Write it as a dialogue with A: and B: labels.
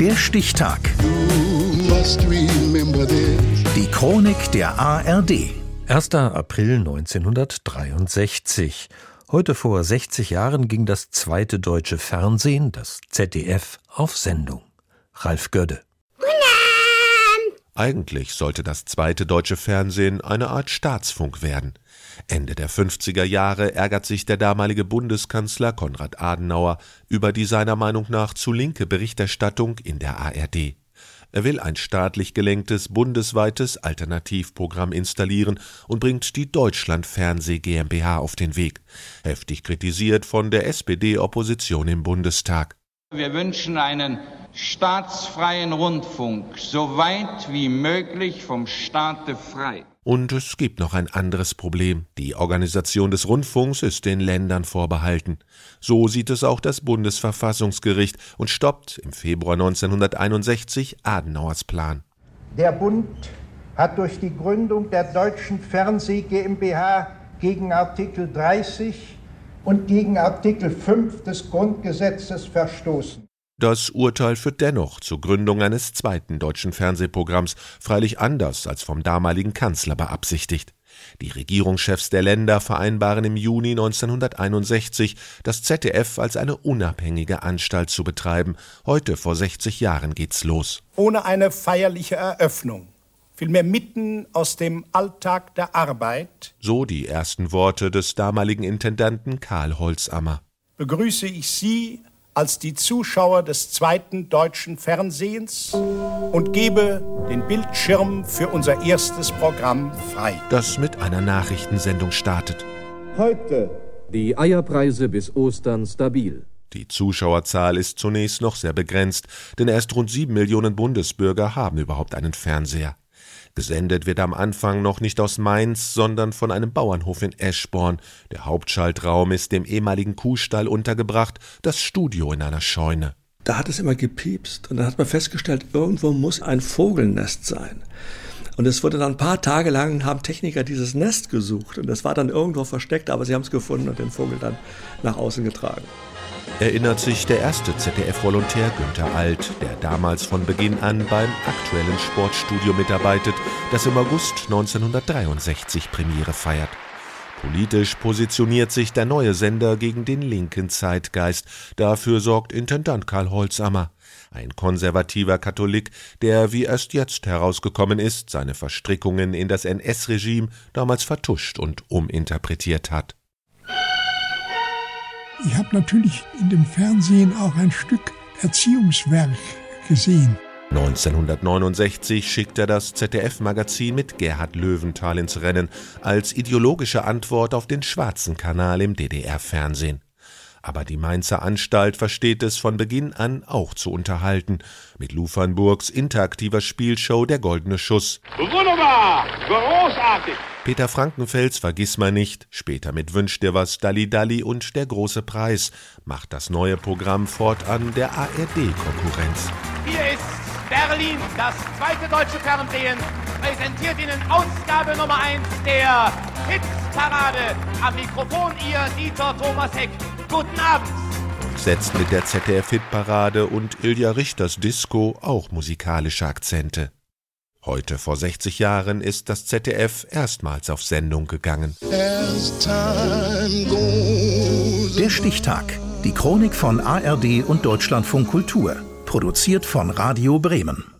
A: Der Stichtag. Die Chronik der ARD.
B: 1. April 1963. Heute vor 60 Jahren ging das zweite deutsche Fernsehen, das ZDF, auf Sendung. Ralf Gödde.
C: Eigentlich sollte das zweite deutsche Fernsehen eine Art Staatsfunk werden. Ende der 50er Jahre ärgert sich der damalige Bundeskanzler Konrad Adenauer über die seiner Meinung nach zu linke Berichterstattung in der ARD. Er will ein staatlich gelenktes bundesweites Alternativprogramm installieren und bringt die Deutschland Fernseh GmbH auf den Weg, heftig kritisiert von der SPD-Opposition im Bundestag.
D: Wir wünschen einen staatsfreien Rundfunk, so weit wie möglich vom Staate frei.
C: Und es gibt noch ein anderes Problem. Die Organisation des Rundfunks ist den Ländern vorbehalten. So sieht es auch das Bundesverfassungsgericht und stoppt im Februar 1961 Adenauers Plan.
E: Der Bund hat durch die Gründung der Deutschen Fernseh GmbH gegen Artikel 30 und gegen Artikel 5 des Grundgesetzes verstoßen.
C: Das Urteil führt dennoch zur Gründung eines zweiten deutschen Fernsehprogramms, freilich anders als vom damaligen Kanzler beabsichtigt. Die Regierungschefs der Länder vereinbaren im Juni 1961, das ZDF als eine unabhängige Anstalt zu betreiben. Heute vor 60 Jahren geht's los.
E: Ohne eine feierliche Eröffnung, vielmehr mitten aus dem Alltag der Arbeit,
C: so die ersten Worte des damaligen Intendanten Karl Holzammer,
E: begrüße ich Sie als die Zuschauer des zweiten deutschen Fernsehens und gebe den Bildschirm für unser erstes Programm frei.
C: Das mit einer Nachrichtensendung startet.
F: Heute die Eierpreise bis Ostern stabil.
C: Die Zuschauerzahl ist zunächst noch sehr begrenzt, denn erst rund sieben Millionen Bundesbürger haben überhaupt einen Fernseher. Gesendet wird am Anfang noch nicht aus Mainz, sondern von einem Bauernhof in Eschborn. Der Hauptschaltraum ist dem ehemaligen Kuhstall untergebracht, das Studio in einer Scheune.
G: Da hat es immer gepiepst und dann hat man festgestellt, irgendwo muss ein Vogelnest sein. Und es wurde dann ein paar Tage lang, haben Techniker dieses Nest gesucht und das war dann irgendwo versteckt, aber sie haben es gefunden und den Vogel dann nach außen getragen
C: erinnert sich der erste ZDF-Volontär Günther Alt, der damals von Beginn an beim aktuellen Sportstudio mitarbeitet, das im August 1963 Premiere feiert. Politisch positioniert sich der neue Sender gegen den linken Zeitgeist. Dafür sorgt Intendant Karl Holzammer, ein konservativer Katholik, der, wie erst jetzt herausgekommen ist, seine Verstrickungen in das NS-Regime damals vertuscht und uminterpretiert hat.
H: Ich habe natürlich in dem Fernsehen auch ein Stück Erziehungswerk gesehen.
C: 1969 schickt er das ZDF-Magazin mit Gerhard Löwenthal ins Rennen als ideologische Antwort auf den schwarzen Kanal im DDR-Fernsehen. Aber die Mainzer Anstalt versteht es von Beginn an auch zu unterhalten. Mit Lufernburgs interaktiver Spielshow Der Goldene Schuss.
I: Wunderbar! Großartig!
C: Peter Frankenfels vergiss mal nicht, später mit Wünsch dir was Dalli Dalli und Der große Preis, macht das neue Programm fortan der ARD-Konkurrenz.
I: Hier ist Berlin, das zweite deutsche Fernsehen, präsentiert Ihnen Ausgabe Nummer 1 der Hitzparade. Am Mikrofon Ihr Dieter Thomas Heck. Guten Abend!
C: Setzt mit der ZDF-Hitparade und Ilja Richters Disco auch musikalische Akzente. Heute vor 60 Jahren ist das ZDF erstmals auf Sendung gegangen.
A: Der Stichtag. Die Chronik von ARD und Deutschlandfunk Kultur. Produziert von Radio Bremen.